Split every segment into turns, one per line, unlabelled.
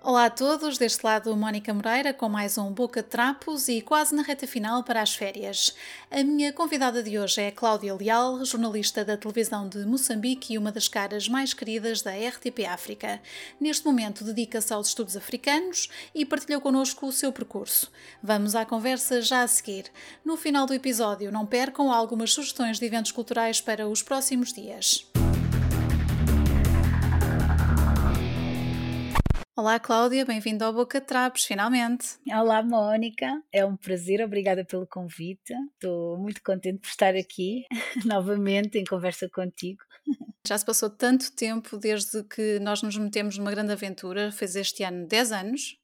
Olá a todos, deste lado Mónica Moreira com mais um Boca de Trapos e quase na reta final para as férias. A minha convidada de hoje é Cláudia Leal, jornalista da televisão de Moçambique e uma das caras mais queridas da RTP África. Neste momento dedica-se aos estudos africanos e partilhou connosco o seu percurso. Vamos à conversa já a seguir. No final do episódio, não percam algumas sugestões de eventos culturais para os próximos dias. Olá Cláudia, bem-vindo ao Boca Trapos, finalmente.
Olá Mónica, é um prazer, obrigada pelo convite. Estou muito contente por estar aqui novamente em conversa contigo.
Já se passou tanto tempo desde que nós nos metemos numa grande aventura, fez este ano 10 anos.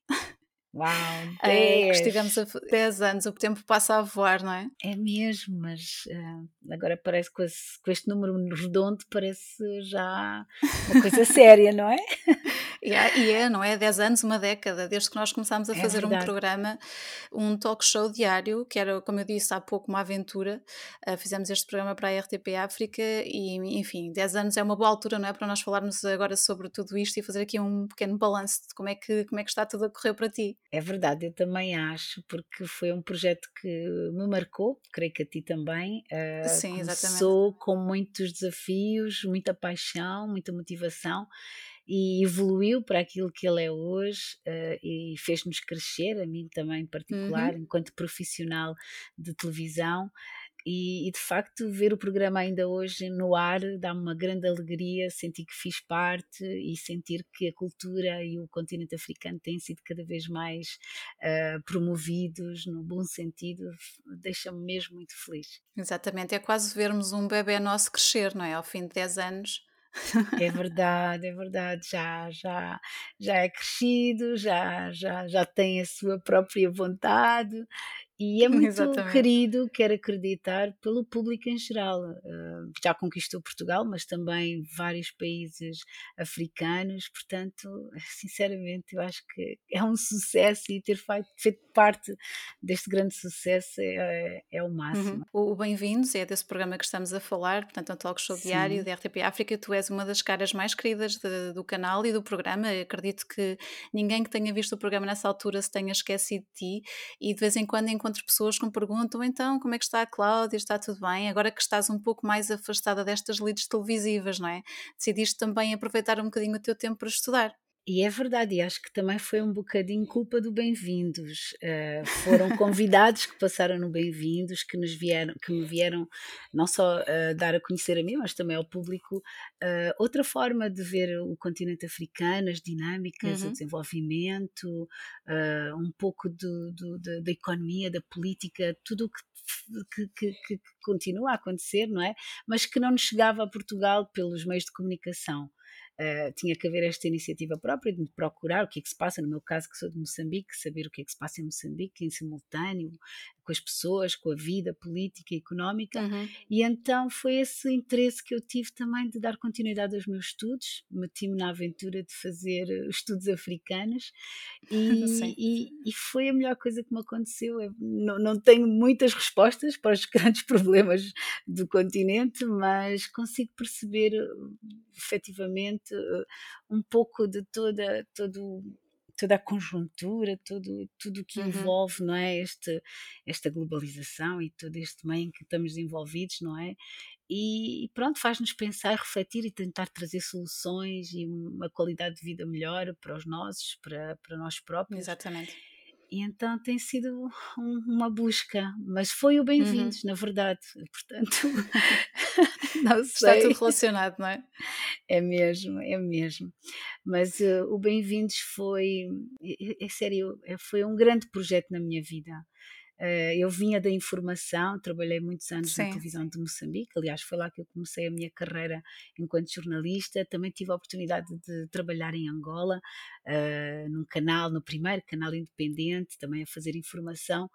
Uau, 10.
É, estivemos a 10 anos, o tempo passa a voar, não é?
É mesmo, mas uh, agora parece que com este número redondo parece já uma coisa séria, não é?
E é, não é? 10 anos, uma década, desde que nós começámos a é fazer verdade. um programa, um talk show diário, que era, como eu disse há pouco, uma aventura. Uh, fizemos este programa para a RTP África e, enfim, 10 anos é uma boa altura, não é? Para nós falarmos agora sobre tudo isto e fazer aqui um pequeno balanço de como é que, como é que está tudo a correr para ti.
É verdade, eu também acho, porque foi um projeto que me marcou, creio que a ti também.
Uh, Sim,
começou
exatamente.
com muitos desafios, muita paixão, muita motivação e evoluiu para aquilo que ele é hoje uh, e fez-nos crescer, a mim também em particular, uhum. enquanto profissional de televisão. E, e, de facto ver o programa ainda hoje no ar dá-me uma grande alegria sentir que fiz parte e sentir que a cultura e o continente africano têm sido cada vez mais uh, promovidos no bom sentido deixa-me mesmo muito feliz.
Exatamente é quase vermos um bebê nosso crescer não é? Ao fim de 10 anos.
É verdade, é verdade, já, já, já é crescido, já, já, já tem a sua própria vontade e é muito
Exatamente.
querido, quero acreditar, pelo público em geral. Uh, já conquistou Portugal, mas também vários países africanos, portanto, sinceramente, eu acho que é um sucesso e ter feito, feito parte deste grande sucesso é, é o máximo.
Uhum. O Bem-vindos é desse programa que estamos a falar, portanto, é um talk show Sim. diário da RTP África. Tu és uma das caras mais queridas de, do canal e do programa. Eu acredito que ninguém que tenha visto o programa nessa altura se tenha esquecido de ti e de vez em quando encontro encontro pessoas que me perguntam então como é que está a Cláudia, está tudo bem? Agora que estás um pouco mais afastada destas leads televisivas, não é? Decidiste também aproveitar um bocadinho o teu tempo para estudar.
E é verdade, e acho que também foi um bocadinho culpa do Bem-vindos. Uh, foram convidados que passaram no Bem-vindos, que nos vieram, que me vieram não só uh, dar a conhecer a mim, mas também ao público uh, outra forma de ver o continente africano, as dinâmicas, uhum. o desenvolvimento, um pouco do, do, da, da, economia, da política, tudo o que que, que, que, continua a acontecer, não é? Mas que não nos chegava a Portugal pelos meios de comunicação. Uh, tinha que haver esta iniciativa própria de procurar o que é que se passa, no meu caso que sou de Moçambique, saber o que é que se passa em Moçambique em simultâneo, com as pessoas, com a vida política e económica, uhum. e então foi esse interesse que eu tive também de dar continuidade aos meus estudos, meti-me na aventura de fazer eh, estudos africanos e, e, e, foi a melhor coisa que me aconteceu. Eu não, não tenho muitas respostas para os grandes problemas do continente, mas consigo perceber eh, efetivamente eh, um pouco de toda, todo toda a conjuntura, tudo tudo que uhum. envolve, não é, este, esta globalização e todo este meio em que estamos envolvidos, não é? E pronto, faz-nos pensar, refletir e tentar trazer soluções e uma qualidade de vida melhor para os nossos, para, para nós próprios.
Exatamente.
E então tem sido um, uma busca, mas foi o bem-vindos, uhum. na verdade. Portanto,
não sei. Está tudo relacionado, não é?
É mesmo, é mesmo. Mas uh, o bem-vindos foi, é, é sério, é, foi um grande projeto na minha vida. Uh, eu vinha da informação, trabalhei muitos anos Sim. na televisão de Moçambique, aliás, foi lá que eu comecei a minha carreira enquanto jornalista. Também tive a oportunidade de trabalhar em Angola, uh, num canal, no primeiro canal independente, também a fazer informação.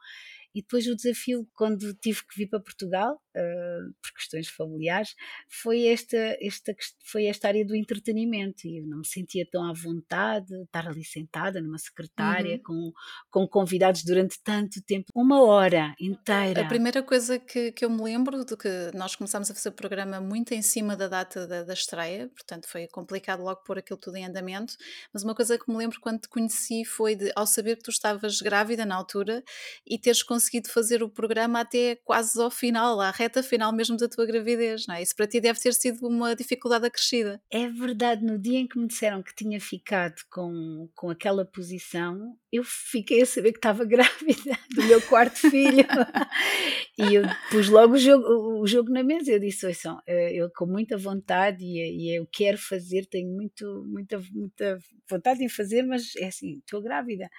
E depois o desafio, quando tive que vir para Portugal, uh, por questões familiares, foi esta, esta, foi esta área do entretenimento. E eu não me sentia tão à vontade de estar ali sentada numa secretária uhum. com, com convidados durante tanto tempo uma hora inteira.
A primeira coisa que, que eu me lembro de que nós começámos a fazer o programa muito em cima da data da, da estreia, portanto foi complicado logo pôr aquilo tudo em andamento, mas uma coisa que me lembro quando te conheci foi de, ao saber que tu estavas grávida na altura e teres conseguido fazer o programa até quase ao final, à reta final mesmo da tua gravidez, não é? Isso para ti deve ter sido uma dificuldade acrescida.
É verdade, no dia em que me disseram que tinha ficado com, com aquela posição, eu fiquei a saber que estava grávida do meu quarto filho e eu pus logo o jogo, o jogo na mesa. Eu disse: Ouçam, eh, eu com muita vontade e, e eu quero fazer, tenho muito, muita, muita vontade em fazer, mas é assim, estou grávida.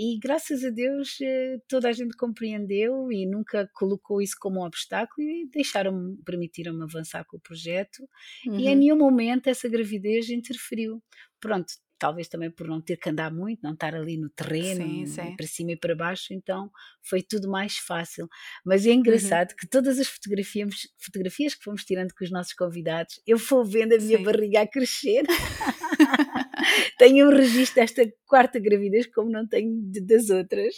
E graças a Deus eh, toda a gente compreendeu e nunca colocou isso como um obstáculo e deixaram-me, permitiram-me avançar com o projeto. Uhum. E em uhum. nenhum momento essa gravidez interferiu. Pronto, talvez também por não ter que andar muito, não estar ali no terreno, sim, sim. para cima e para baixo, então foi tudo mais fácil. Mas é engraçado uhum. que todas as fotografias, fotografias que fomos tirando com os nossos convidados, eu vou vendo a minha sim. barriga a crescer. tenho um registro desta quarta gravidez como não tenho de, das outras.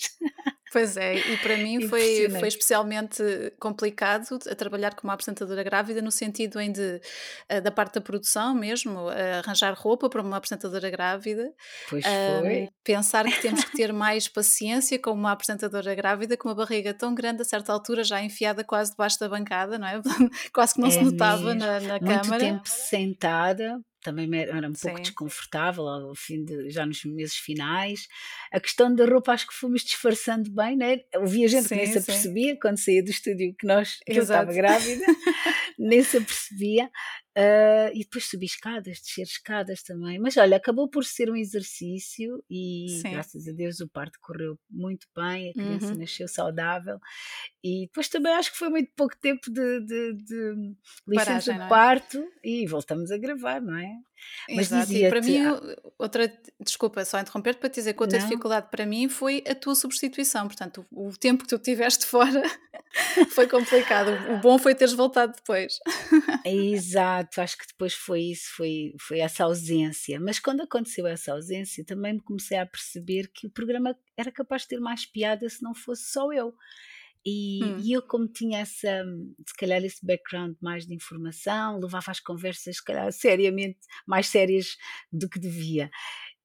Pois é, e para mim foi, foi especialmente complicado a trabalhar como apresentadora grávida no sentido em de, eh, da parte da produção mesmo, arranjar roupa para uma apresentadora grávida.
Pois foi.
pensar que temos que ter mais paciência com uma apresentadora grávida com uma barriga tão grande a certa altura já enfiada quase debaixo da bancada, não é? quase que não é se notava na, na
Muito
câmara.
tempo sentada, também era um pouco Sim. desconfortável ao fim de, já nos meses finais. A questão da roupa acho que fomos disfarçando bem, né? Havia gente sim, que nem se apercebia quando saía do estúdio que nós que eu estava grávida, nem se apercebia. Uh, e depois subir escadas, descer escadas também. Mas olha, acabou por ser um exercício e Sim. graças a Deus o parto correu muito bem, a criança uhum. nasceu saudável. E depois também acho que foi muito pouco tempo de, de, de licença Paragem, de é? parto é? e voltamos a gravar, não é?
Mas Exato, e para mim, outra, desculpa, só interromper para te dizer que outra não. dificuldade para mim foi a tua substituição. Portanto, o, o tempo que tu tiveste fora foi complicado. O bom foi teres voltado depois.
Exato, acho que depois foi isso, foi, foi essa ausência. Mas quando aconteceu essa ausência, também me comecei a perceber que o programa era capaz de ter mais piada se não fosse só eu. E, hum. e, eu, como tinha essa, se calhar, esse background mais de informação, levava as conversas, se calhar, seriamente, mais sérias do que devia.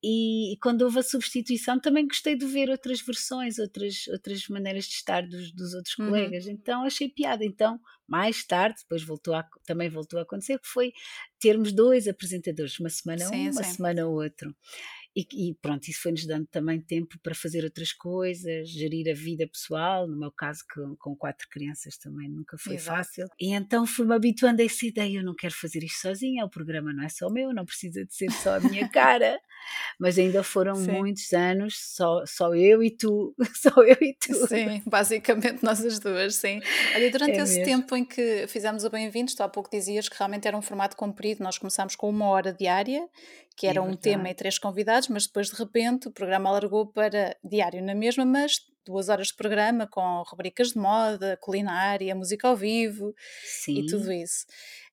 E, e, quando houve a substituição, também gostei de ver outras versões, outras, outras maneiras de estar dos, dos outros uhum. colegas. Então achei piada. Então, mais tarde, depois voltou a, também voltou a acontecer, que foi termos dois apresentadores, uma semana sim, um, uma sim. semana outro. E, e, pronto, isso foi-nos dando também tempo para fazer outras coisas, gerir a vida pessoal, no meu caso com, com quatro crianças também nunca foi Exato. fácil. E então fui-me habituando a essa ideia, eu não quero fazer isto sozinha, o programa não é só meu, não precisa de ser só a minha cara, mas ainda foram sim. muitos anos, só, só eu e tu, só eu e tu.
Sim, basicamente nós as duas, sim. Olha, durante é esse mesmo. tempo em que fizemos o Bem-vindos, tu há pouco dizias que realmente era um formato comprido, nós começámos com uma hora diária, que era um tema e três convidados, mas depois de repente o programa alargou para diário na mesma, mas duas horas de programa com rubricas de moda, culinária, música ao vivo Sim. e tudo isso.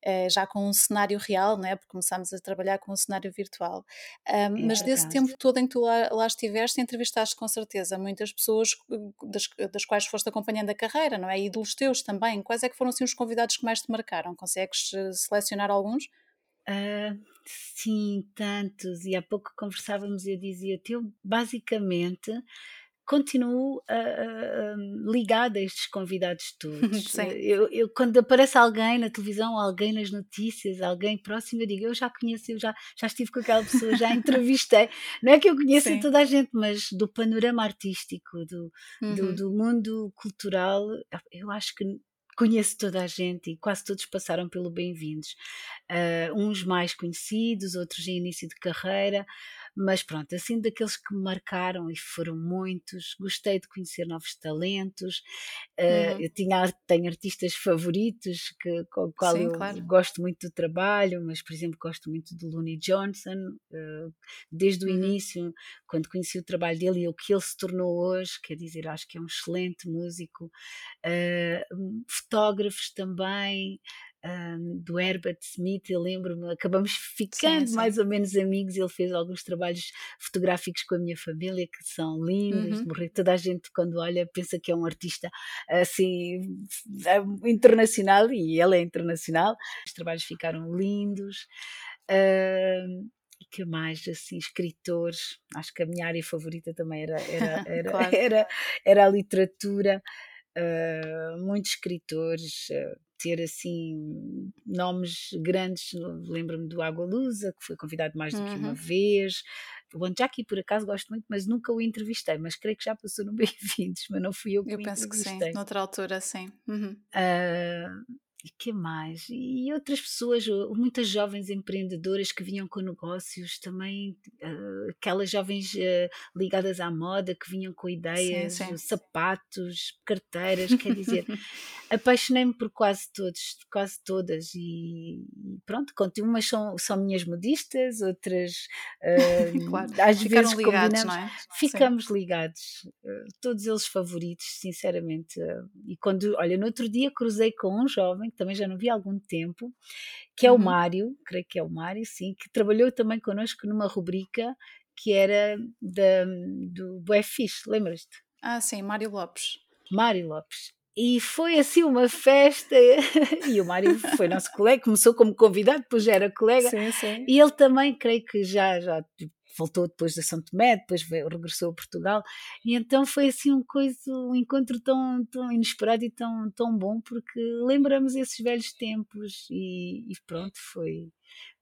Uh, já com um cenário real, né? porque começámos a trabalhar com um cenário virtual. Um, é mas desse tempo todo em que tu lá, lá, estiveste, entrevistaste com certeza muitas pessoas das, das, quais foste acompanhando a carreira, não é? E dos teus também. Quais é que foram assim, os convidados que mais te marcaram? Consegues eh, selecionar alguns?
Uh, sim, tantos. E há pouco conversávamos e eu dizia-te, eu basicamente continuo uh, ligada a estes convidados todos. Eu, eu, quando aparece alguém na televisão, alguém nas notícias, alguém próximo, eu digo, eu já conheço, eu já, já estive com aquela pessoa, já entrevistei. Não é que eu conheça toda a gente, mas do panorama artístico, do, uhum. do, do mundo cultural, eu acho que conheço toda a gente e quase todos passaram pelo Bem-vindos. Uh, uns mais conhecidos, outros em início de carreira, mas pronto, assim daqueles que me marcaram e foram muitos, gostei de conhecer novos talentos, uh, eu tinha, tenho artistas favoritos que, com o qual Sim, eu claro. gosto muito do trabalho, mas por exemplo gosto muito do Looney Johnson, uh, desde o uhum. início, quando conheci o trabalho dele e o que ele se tornou hoje, quer dizer, acho que é um excelente músico, uh, fotógrafos também, um, do Herbert Smith, eu lembro-me, acabamos ficando sim, sim. mais ou menos amigos. Ele fez alguns trabalhos fotográficos com a minha família que são lindos. Uhum. Toda a gente, quando olha, pensa que é um artista assim internacional e ele é internacional. Os trabalhos ficaram lindos. E que mais assim escritores acho que a minha área favorita também era era era, claro. era, era, a literatura uh, muitos escritores uh, ter assim nomes grandes, lembro-me do Água Lusa, que foi convidado mais do uhum. que uma uhum. vez. O Anjaki, por acaso, gosto muito, mas nunca o entrevistei, mas creio que já passou no Bem-vindos, mas não fui eu que
eu o penso que sim, noutra altura, sim. Uhum.
Uh, e que mais? E outras pessoas, muitas jovens empreendedoras que vinham com negócios, também uh, aquelas jovens uh, ligadas à moda que vinham com ideias, sim, sim. sapatos, carteiras, quer dizer, apaixonei-me por quase todos, quase todas e pronto, conto, umas são, são minhas modistas, outras uh, claro. às Ficaram vezes ligados, combinamos, é? ficamos sim. ligados, todos eles favoritos, sinceramente. e quando, olha, no outro dia cruzei com um jovem que também já não vi há algum tempo, que é uhum. o Mário, creio que é o Mário, sim, que trabalhou também connosco numa rubrica que era da, do Bué Fixe, lembras-te?
Ah, sim, Mário Lopes.
Mário Lopes. E foi assim uma festa, e o Mário foi nosso colega, começou como convidado, depois já era colega, sim, sim. e ele também, creio que já, já voltou depois de São Tomé, depois veio, regressou a Portugal, e então foi assim um, coisa, um encontro tão, tão inesperado e tão, tão bom, porque lembramos esses velhos tempos e, e pronto, foi,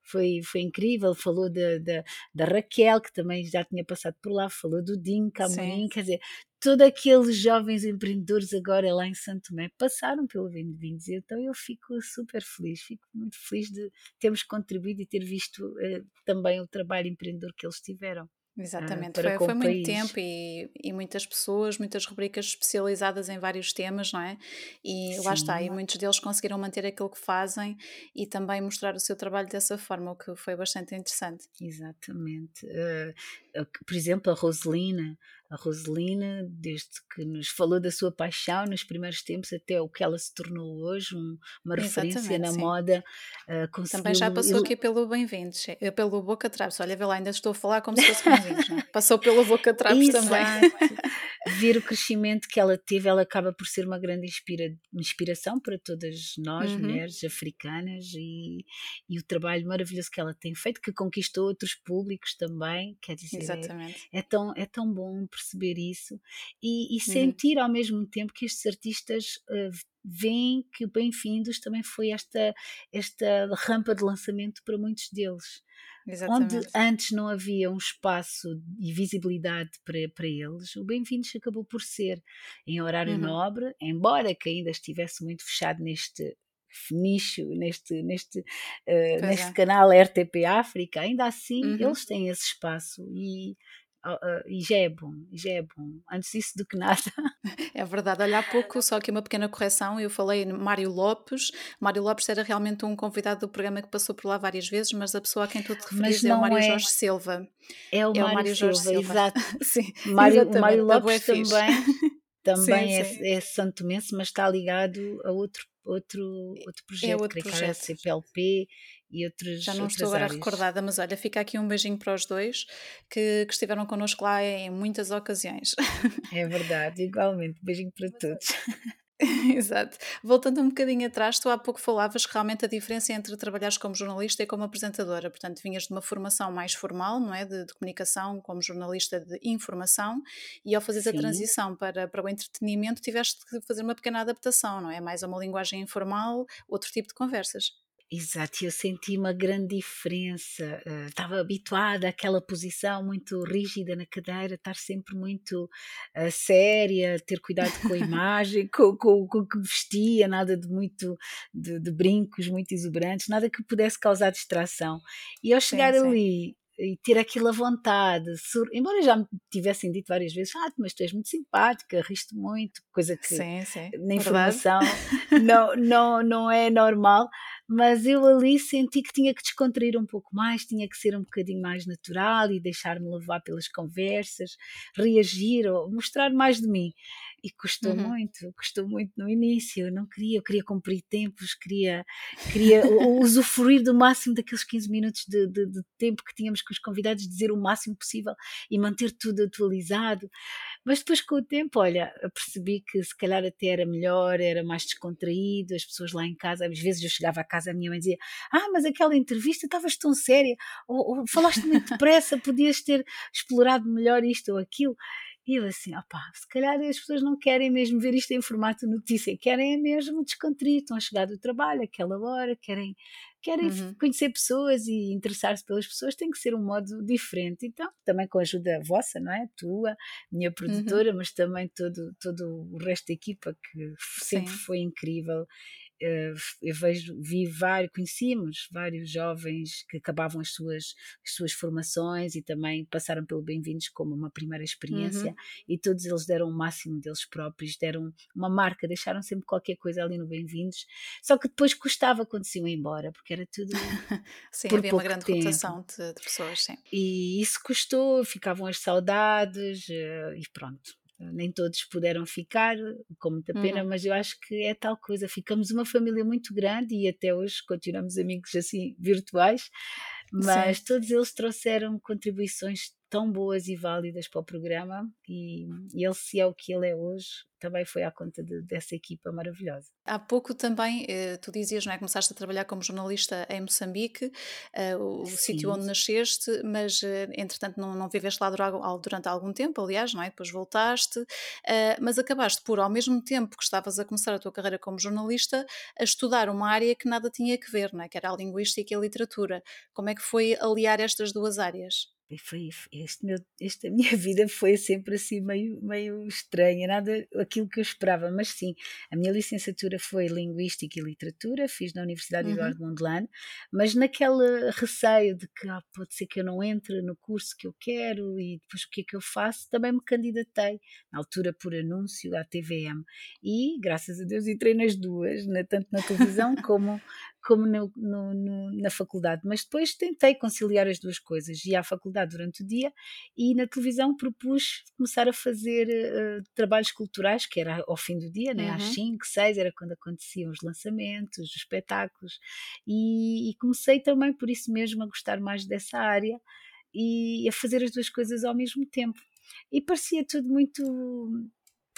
foi, foi incrível. Falou da, da, da, Raquel, que também já tinha passado por lá, falou do Dinho Camorim, quer dizer, todos aqueles jovens empreendedores agora lá em Santo Tomé passaram pelo Vindos, então eu fico super feliz, fico muito feliz de termos contribuído e ter visto uh, também o trabalho empreendedor que eles tiveram.
Exatamente, uh, foi, foi muito tempo e, e, muitas pessoas, muitas rubricas especializadas em vários temas, não é? E Sim. lá está, e muitos deles conseguiram manter aquilo que fazem e também mostrar o seu trabalho dessa forma, o que foi bastante interessante.
Exatamente. Uh, por exemplo, a Roselina, a Roselina, desde que nos falou da sua paixão nos primeiros tempos até o que ela se tornou hoje, um, uma referência na sim. moda.
Uh, Também já passou aqui pelo Bem-vindos, eh, pelo Boca Trapos. Olha, vê lá, ainda estou a falar como se fosse bem-vindos. É? Passou pelo Boca Trapos também.
Ver o crescimento que ela teve, ela acaba por ser uma grande inspira, inspiração para todas nós, uhum. mulheres africanas, e, e o trabalho maravilhoso que ela tem feito, que conquistou outros públicos também. Quer dizer, é, Exatamente. É, tão, é tão bom perceber isso e, e uhum. sentir ao mesmo tempo que estes artistas uh, veem que o Bem-vindos também foi esta, esta rampa de lançamento para muitos deles. Exatamente. Onde antes não havia um espaço e visibilidade para, para eles, o Bem-vindos acabou por ser em horário uhum. nobre, embora que ainda estivesse muito fechado neste nicho, neste, neste, uh, neste é. canal RTP África, ainda assim uhum. eles têm esse espaço e Uh, e já é bom, já é bom. Antes disso do que nada.
É verdade. Olha, há pouco, só aqui uma pequena correção, eu falei Mário Lopes. Mário Lopes era realmente um convidado do programa que passou por lá várias vezes, mas a pessoa a quem tu te referiste é o Mário é... Jorge Silva.
É o, é Mário, Mário Silva, Jorge Silva, exato. sim, Mário, Mário Lopes também, também sim, é, é santomense, mas está ligado a outro outro, outro projeto, é outro projeto. CPLP e outros
Já não
estou
agora
áreas.
recordada, mas olha, fica aqui um beijinho para os dois que, que estiveram connosco lá em muitas ocasiões.
É verdade, igualmente. Beijinho para todos.
Exato. Voltando um bocadinho atrás, tu há pouco falavas que realmente a diferença entre trabalhares como jornalista e como apresentadora. Portanto, vinhas de uma formação mais formal, não é? De, de comunicação, como jornalista de informação, e ao fazeres a transição para, para o entretenimento, tiveste que fazer uma pequena adaptação, não é? Mais a uma linguagem informal, outro tipo de conversas.
Exato, eu senti uma grande diferença. Uh, estava habituada àquela posição muito rígida na cadeira, estar sempre muito uh, séria, ter cuidado com a imagem, com, com, com, o que vestia, nada de muito de, de, brincos muito exuberantes, nada que pudesse causar distração. E ao chegar sim, ali e ter aquilo à vontade. Embora já me tivessem dito várias vezes, ah, mas tu és muito simpática, riste muito, coisa que
sim, sim.
na informação não, não, não é normal, mas eu ali senti que tinha que descontrair um pouco mais, tinha que ser um bocadinho mais natural e deixar-me levar pelas conversas, reagir ou mostrar mais de mim. E custou uhum. muito, custou muito no início. Eu não queria, eu queria cumprir tempos, queria, queria usufruir do máximo daqueles 15 minutos de, de, de, tempo que tínhamos com os convidados, dizer o máximo possível e manter tudo atualizado. Mas depois, com o tempo, olha, percebi que se calhar até era melhor, era mais descontraído, as pessoas lá em casa, às vezes eu chegava a casa, a minha mãe dizia: Ah, mas aquela entrevista estavas tão séria, ou, ou falaste muito depressa, podias ter explorado melhor isto ou aquilo. E eu assim, opá, se calhar as pessoas não querem mesmo ver isto em formato notícia, querem mesmo descontrair, estão a chegar do trabalho aquela hora, querem, querem uhum. conhecer pessoas e interessar-se pelas pessoas, tem que ser um modo diferente. Então, também com a ajuda vossa, não é? Tua, minha uhum. produtora, uhum. mas também todo, todo o resto da equipa que sempre Sim. foi incrível eu vejo, vi vários, conhecíamos vários jovens que acabavam as suas, as suas formações e também passaram pelo Bem-vindos como uma primeira experiência uhum. e todos eles deram o máximo deles próprios, deram uma marca, deixaram sempre qualquer coisa ali no Bem-vindos, só que depois custava quando se iam embora, porque era tudo
sim, por havia uma grande tempo. rotação de, de pessoas, sim.
E isso custou, ficavam as saudades eh, e pronto nem todos puderam ficar, com muita pena, uhum. mas eu acho que é tal coisa. Ficamos uma família muito grande e até hoje continuamos amigos assim virtuais, mas Sim. todos eles trouxeram contribuições tão boas e válidas para o programa e, e ele se é o que ele é hoje também foi à conta de, dessa equipa maravilhosa.
Há pouco também, eh, tu dizias, não é, começaste a trabalhar como jornalista em Moçambique, eh, o Sim. sítio onde nasceste, mas eh, entretanto não, não viveste lá durante algum tempo, aliás, não é? Depois voltaste, mas acabaste por, ao mesmo tempo que estavas a começar a tua carreira como jornalista, a estudar uma área que nada tinha que ver, não é? Que era a linguística e a literatura. Como é que foi aliar estas duas áreas?
Foi este meu, esta minha vida foi sempre assim meio, meio estranha, nada aquilo que eu esperava, mas sim, a minha licenciatura foi Linguística e Literatura, fiz na Universidade uhum. Eduardo Mondlane, mas naquele receio de que ah, pode ser que eu não entre no curso que eu quero e depois o que é que eu faço, também me candidatei, na altura por anúncio à TVM, e graças a Deus entrei nas duas, na, tanto na televisão como como no, no, no, na faculdade, mas depois tentei conciliar as duas coisas, ia à faculdade durante o dia e na televisão propus começar a fazer uh, trabalhos culturais, que era ao fim do dia, né? Uhum. às 5, 6, era quando aconteciam os lançamentos, os espetáculos, e, e comecei também por isso mesmo a gostar mais dessa área e a fazer as duas coisas ao mesmo tempo. E parecia tudo muito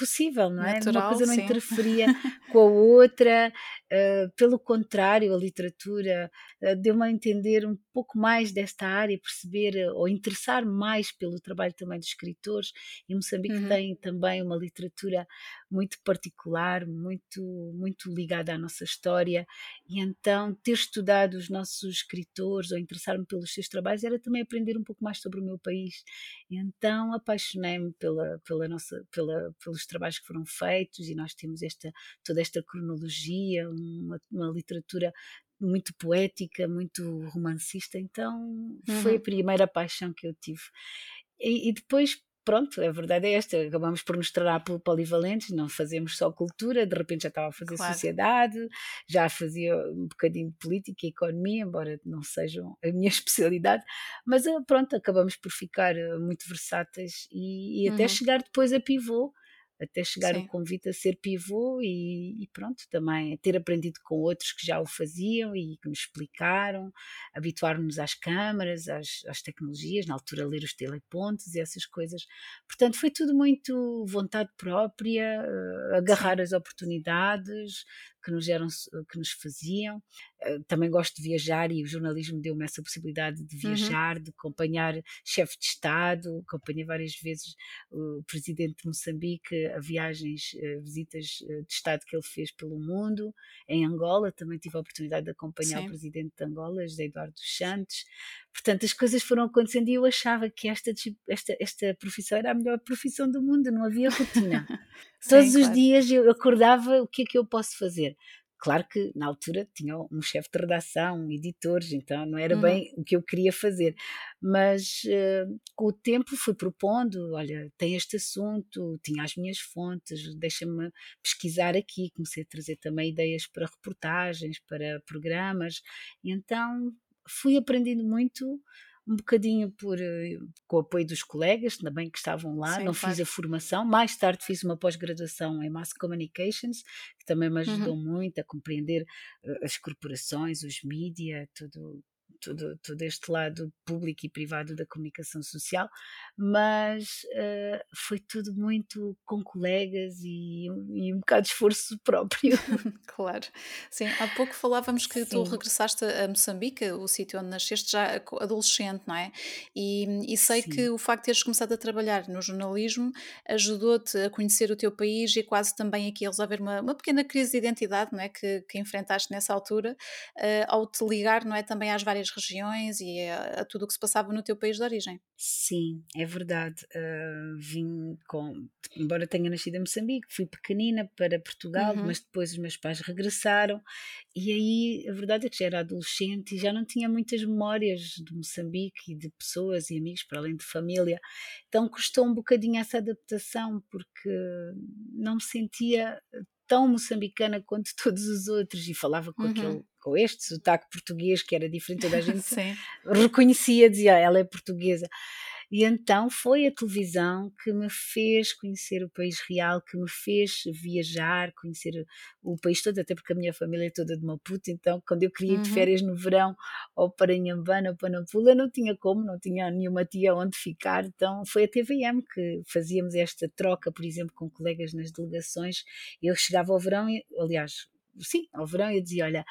possível, não é? Natural, Uma coisa não sim. interferia com a outra, uh, pelo contrário, a literatura uh, deu-me a entender um pouco mais desta área, perceber uh, ou interessar mais pelo trabalho também dos escritores. E Moçambique uhum. tem também uma literatura muito particular, muito, muito ligada à nossa história, e então ter estudado os nossos escritores ou interessar-me pelos seus trabalhos era também aprender um pouco mais sobre o meu país. E então apaixonei-me pela, pela nossa, pela, pelos trabalhos que foram feitos e nós temos esta, toda esta cronologia, uma, uma literatura muito poética, muito romancista, então uhum. foi a uhum. primeira paixão que eu tive. E, e, depois pronto, a verdade é esta, acabamos por nos tornar polivalentes, não fazemos só cultura, de repente já estava a fazer claro. sociedade, já fazia um bocadinho de política e economia, embora não sejam a minha especialidade, mas eh, pronto, acabamos por ficar eh, muito versáteis e, e até uhum. chegar depois a pivô, até chegar Sim. o convite a ser pivô e, e, pronto, também ter aprendido com outros que já o faziam e que nos explicaram, habituar-nos às câmaras, às, às, tecnologias, na altura ler os telepontos e essas coisas. Portanto, foi tudo muito vontade própria, uh, agarrar Sim. as oportunidades, que nos, eram, que nos faziam. Eh, também gosto de viajar e o jornalismo deu-me essa possibilidade de uhum. viajar, uhum. de acompanhar chefe de Estado, acompanhei várias vezes o presidente de Moçambique a viagens, a eh, visitas eh, de Estado que ele fez pelo mundo. Em Angola também tive a oportunidade de acompanhar Sim. o presidente de Angola, José Eduardo dos Santos. Portanto, as coisas foram acontecendo e eu achava que esta, esta, esta profissão era a melhor profissão do mundo, não havia rotina. Todos Sim, os claro. dias eu acordava, o que é que eu posso fazer? Claro que na altura tinha um chefe de redação, editores, então não era
Uhum.
bem o que eu queria fazer. Mas uh, com o tempo fui propondo: olha, tem este assunto, tinha as minhas fontes, deixa-me pesquisar aqui. Comecei a trazer também ideias para reportagens, para programas, e então fui aprendendo muito um bocadinho por, eh, com o apoio dos colegas também que estavam lá,
Sim,
não
claro.
fiz a formação, mais tarde fiz uma pós-graduação em Mass Communications, que também me ajudou
Uhum.
muito a compreender uh, as corporações, os mídia, tudo, todo, todo este lado público e privado da comunicação social, mas uh, foi tudo muito com colegas e, e um bocado de esforço próprio.
Claro. Sim, há pouco falávamos que tu
Sim,
regressaste a Moçambique, o sítio onde nasceste já adolescente, não é? E, e sei que
sim.
o facto de teres começado a trabalhar no jornalismo ajudou-te a conhecer o teu país e quase também aqui a resolver uma, uma pequena crise de identidade, não é? Que, que enfrentaste nessa altura, eh, ao te ligar, não é? Também às várias regiões e a, a tudo o que se passava no teu país de origem.
Sim, é verdade. Ah, vim com, embora tenha nascido em Moçambique, fui pequenina para Portugal,
Uhum,
mas depois os meus pais regressaram e aí a verdade é que já era adolescente e já não tinha muitas memórias de Moçambique e de pessoas e amigos, para além de família. Então custou um bocadinho essa adaptação porque não me sentia tão moçambicana quanto todos os outros e falava com
uhum.
aquele com este sotaque português que era diferente, toda a gente reconhecia, dizia, "Ah, ela é portuguesa. E então foi a televisão que me fez conhecer o país real, que me fez viajar, conhecer o país todo, até porque a minha família é toda de Maputo, então quando eu queria ir de
Uhum.
férias no verão ou para Inhambane ou para Nampula, não tinha como, não tinha nenhuma tia onde ficar, então foi a TVM que fazíamos esta troca, por exemplo, com colegas nas delegações, eu chegava ao verão, e, aliás, sim, ao verão eu dizia, olha,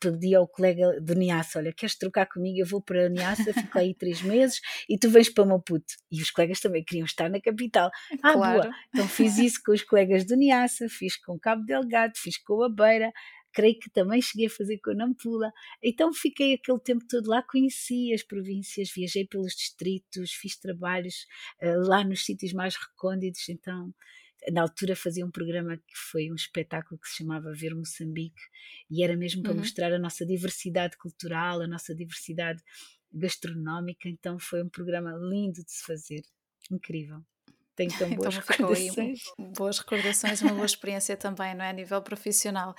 pedia ao colega de Niassa, olha, queres trocar comigo? Eu vou para Niassa, fico aí três meses e tu vens para Maputo. E os colegas também queriam estar na capital. Ah, boa!
Claro.
Então fiz isso com os colegas de Niassa, fiz com Cabo Delgado, fiz com a Beira, creio que também cheguei a fazer com a Nampula. Então fiquei aquele tempo todo lá, conheci as províncias, viajei pelos distritos, fiz trabalhos uh, lá nos sítios mais recônditos, então na altura fazia um programa que foi um espetáculo que se chamava Ver Moçambique e era mesmo para
Uhum.
mostrar a nossa diversidade cultural, a nossa diversidade gastronómica, então foi um programa lindo de se fazer, incrível. Tenho tão
Então
boas
aí
recordações.
boas recordações, uma boa experiência também, não é? A nível profissional.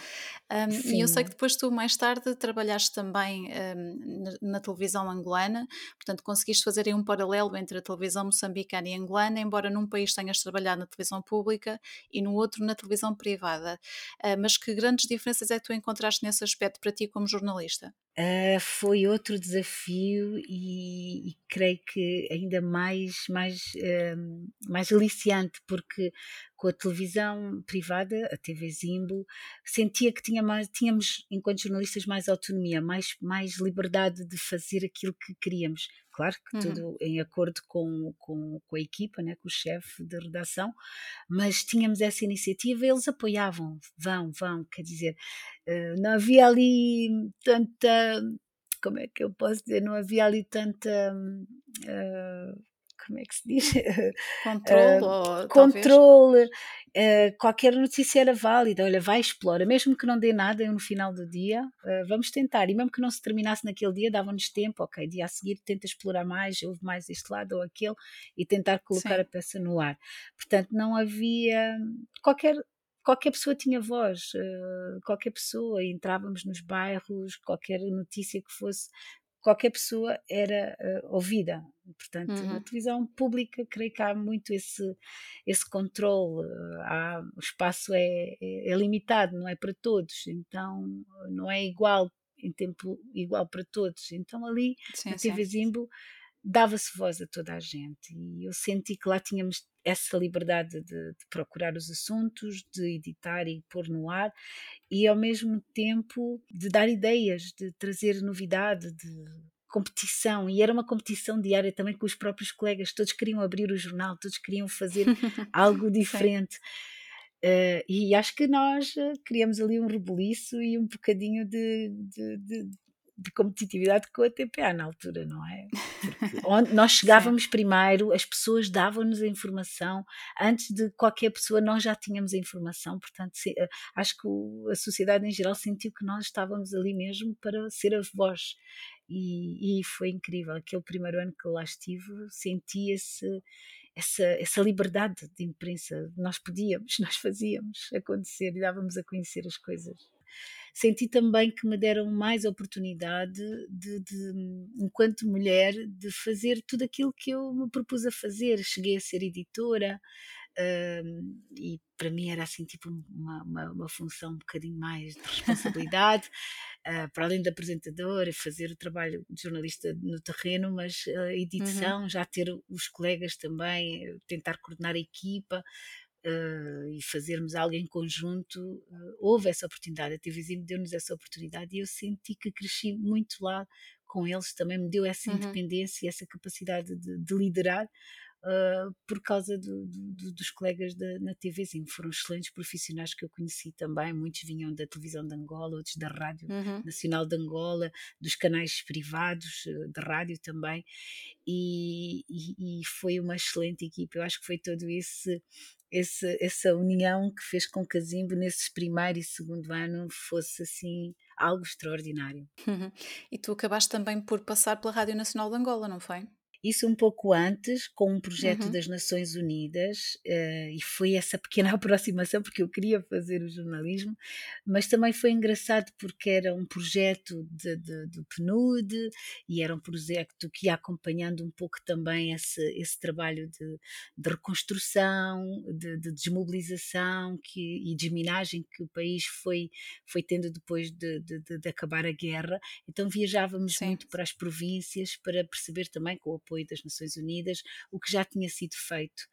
Um, e eu sei que depois tu, mais tarde, trabalhaste também um, na, na televisão angolana, portanto, conseguiste fazer aí um paralelo entre a televisão moçambicana e angolana, embora num país tenhas trabalhado na televisão pública e no outro na televisão privada. Uh, mas que grandes diferenças é que tu encontraste nesse aspecto para ti como jornalista?
Uh, foi outro desafio e, e, creio que ainda mais, mais, uh, mais aliciante, porque com a televisão privada, a TV Zimbo, sentia que tinha mais, tínhamos, enquanto jornalistas, mais autonomia, mais, mais liberdade de fazer aquilo que queríamos. Claro que
Uhum.
tudo em acordo com, com, com a equipa, né, com o chefe de redação, mas tínhamos essa iniciativa e eles apoiavam, vão, vão, quer dizer, uh, não havia ali tanta, como é que eu posso dizer, não havia ali tanta. Uh, como é que se diz?
Controle,
Uh,
ou
controle, uh, qualquer notícia era válida. Olha, vai, explora, mesmo que não dê nada no final do dia, uh, vamos tentar. E mesmo que não se terminasse naquele dia, dava-nos tempo, ok, dia a seguir tenta explorar mais, houve mais este lado ou aquele, e tentar colocar
Sim.
a peça no ar. Portanto, não havia qualquer. Qualquer pessoa tinha voz, qualquer pessoa, entrávamos nos bairros, qualquer notícia que fosse, qualquer pessoa era uh, ouvida. Portanto, uhum. na televisão pública, creio que há muito esse, esse controle, há, o espaço é, é, é, limitado, não é para todos, então não é igual, em tempo igual para todos. Então, ali
sim,
na TV
sim.
Zimbo dava-se voz a toda a gente e eu senti que lá tínhamos essa liberdade de, de, procurar os assuntos, de editar e pôr no ar e ao mesmo tempo de dar ideias, de trazer novidade, de competição e era uma competição diária também com os próprios colegas, todos queriam abrir o jornal, todos queriam fazer algo diferente. Uh, e acho que nós uh, criamos ali um rebuliço e um bocadinho de, de, de de competitividade com a TPA na altura, não é? Onde nós chegávamos primeiro, as pessoas davam-nos a informação, antes de qualquer pessoa nós já tínhamos a informação, portanto eh, acho que a sociedade em geral sentiu que nós estávamos ali mesmo para ser a voz e, e foi incrível, aquele primeiro ano que lá estive senti esse essa, essa liberdade de imprensa. Nós podíamos, nós fazíamos acontecer e dávamos a conhecer as coisas. Senti também que me deram mais oportunidade, de, de, enquanto mulher, de fazer tudo aquilo que eu me propus a fazer. Cheguei a ser editora, um, e para mim era assim tipo uma, uma, uma, função um bocadinho mais de responsabilidade, uh, para além de apresentadora, fazer o trabalho de jornalista no terreno, mas a uhum. edição, uhum. já ter os colegas também, tentar coordenar a equipa, Uh, e fazermos algo em conjunto, uh, houve essa oportunidade. A TVzinho deu-nos essa oportunidade e eu senti que cresci muito lá com eles, também me deu essa uhum. independência e essa capacidade de, de liderar. Uh, por causa do, do, dos colegas da, na TVzinho. Foram excelentes profissionais que eu conheci também. Muitos vinham da televisão de Angola, outros da Rádio uhum. Nacional de Angola, dos canais privados de rádio também. E, e, e, foi uma excelente equipa. Eu acho que foi todo esse esse, essa união que fez com que a Zimbo, nesses primeiro e segundo ano, fosse assim algo extraordinário.
Uhum. E tu acabaste também por passar pela Rádio Nacional de Angola, não foi?
Isso um pouco antes, com um projeto uhum. das Nações Unidas, uh, e foi essa pequena aproximação, porque eu queria fazer o jornalismo, mas também foi engraçado porque era um projeto de, de, do PNUD e era um projeto que ia acompanhando um pouco também esse, esse trabalho de, de reconstrução, de, de, desmobilização que, e desminagem que o país foi, foi tendo depois de, de acabar a guerra. Então viajávamos Sim. muito para as províncias para perceber também com o apoio das Nações Unidas, o que já tinha sido feito.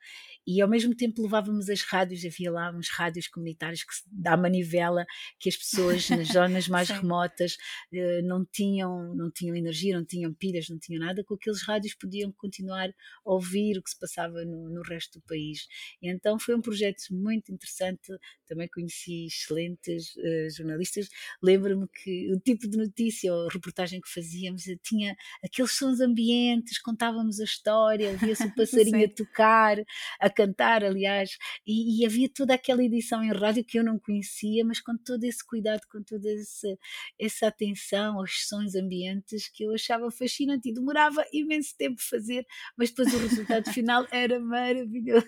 E ao mesmo tempo levávamos as rádios, havia lá uns rádios comunitários que dá manivela, que as pessoas nas zonas mais remotas eh, não, tinham, não tinham energia, não tinham pilhas, não tinham nada, com aqueles rádios podiam continuar a ouvir o que se passava no, no resto do país. E então foi um projeto muito interessante, também conheci excelentes uh, jornalistas. Lembro-me que o tipo de notícia ou reportagem que fazíamos eh, tinha aqueles sons ambientes, contava contávamos a história, via-se o passarinho a tocar, a cantar, aliás, e, e, havia toda aquela edição em rádio que eu não conhecia, mas com todo esse cuidado, com toda esse, essa atenção aos sons ambientes que eu achava fascinante e demorava imenso tempo fazer, mas depois o resultado final era maravilhoso.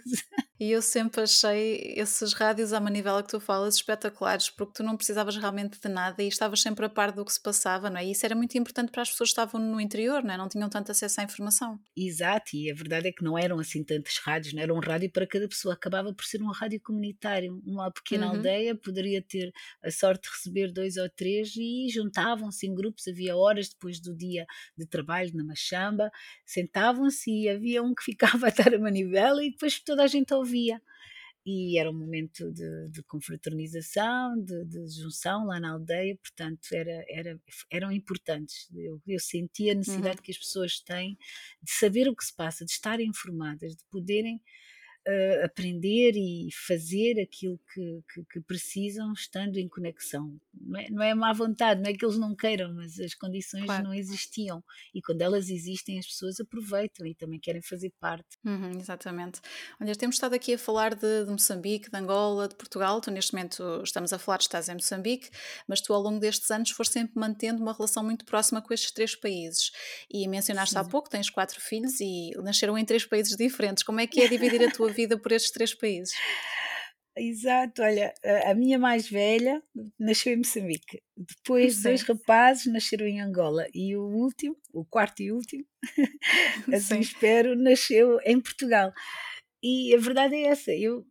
E eu sempre achei esses rádios à manivela que tu falas espetaculares, porque tu não precisavas realmente de nada e estavas sempre a par do que se passava, não é? E isso era muito importante para as pessoas que estavam no interior, não é? Não tinham tanto acesso à informação.
Exato, e a verdade é que não eram assim tantas rádios, não era um rádio para cada pessoa, acabava por ser um rádio comunitário. Uma pequena uhum. aldeia poderia ter a sorte de receber dois ou três e juntavam-se em grupos, havia horas depois do dia de trabalho na Machamba, sentavam-se e havia um que ficava a dar a manivela e depois toda a gente ouvia e era um momento de, de confraternização, de, de, junção lá na aldeia, portanto era, era, eram importantes. Eu, eu senti a necessidade uhum. que as pessoas têm de saber o que se passa, de estarem informadas, de poderem uh, aprender e fazer aquilo que, que, que, precisam estando em conexão. Não é, não é má vontade, não é que eles não queiram, mas as condições claro. não existiam. E quando elas existem, as pessoas aproveitam e também querem fazer parte.
Uhum, exatamente. Olha, temos estado aqui a falar de, de, Moçambique, de Angola, de Portugal. Tu, neste momento, estamos a falar, estás em Moçambique, mas tu, ao longo destes anos, foste sempre mantendo uma relação muito próxima com estes três países. E mencionaste Sim. há pouco, tens quatro filhos e nasceram em três países diferentes. Como é que é dividir a tua vida por estes três países.
Exato, olha, a minha mais velha nasceu em Moçambique, depois Sim. dois rapazes nasceram em Angola e o último, o quarto e último, assim Sim. espero, nasceu em Portugal. E a verdade é essa, eu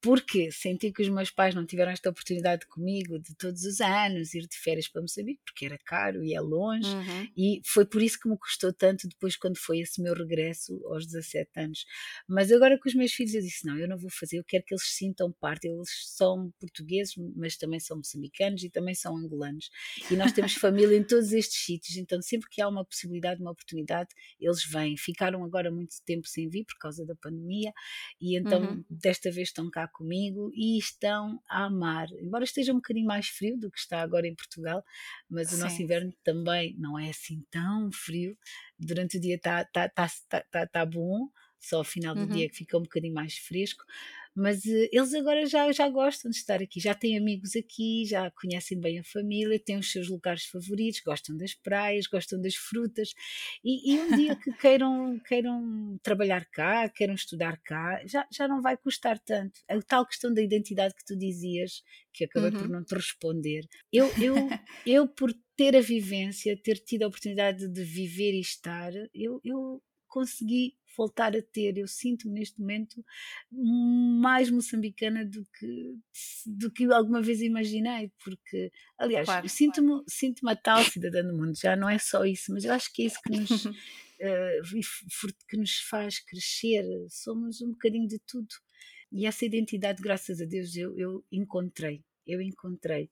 porque senti que os meus pais não tiveram esta oportunidade comigo de todos os anos ir de férias para Moçambique, porque era caro e é longe, uhum. e foi por isso que me custou tanto depois quando foi esse meu regresso aos 17 anos. Mas agora com os meus filhos eu disse: não, eu não vou fazer, eu quero que eles sintam parte. Eles são portugueses, mas também são moçambicanos e também são angolanos. E nós temos família em todos estes sítios, então sempre que há uma possibilidade, uma oportunidade, eles vêm. Ficaram agora muito tempo sem vir por causa da pandemia, e então uhum. desta vez estão cá comigo e estão a amar. Embora esteja um bocadinho mais frio do que está agora em Portugal, mas o Sim. nosso inverno também não é assim tão frio. Durante o dia está tá, tá, tá, tá, tá bom, só ao final do uhum. dia que fica um bocadinho mais fresco, mas uh, eles agora já, já gostam de estar aqui, já têm amigos aqui, já conhecem bem a família, têm os seus lugares favoritos, gostam das praias, gostam das frutas, e, e um dia que queiram, queiram trabalhar cá, queiram estudar cá, já, já não vai custar tanto. A tal questão da identidade que tu dizias, que acabei uhum. por não te responder, eu, eu, eu por ter a vivência, ter tido a oportunidade de viver e estar, eu, eu consegui voltar a ter. Eu sinto-me neste momento mais moçambicana do que, do que alguma vez imaginei, porque, aliás, claro, sinto-me claro. sinto a tal cidadã do mundo, já não é só isso, mas eu acho que é isso que nos, uh, que nos faz crescer. Somos um bocadinho de tudo. E essa identidade, graças a Deus, eu, eu encontrei eu encontrei.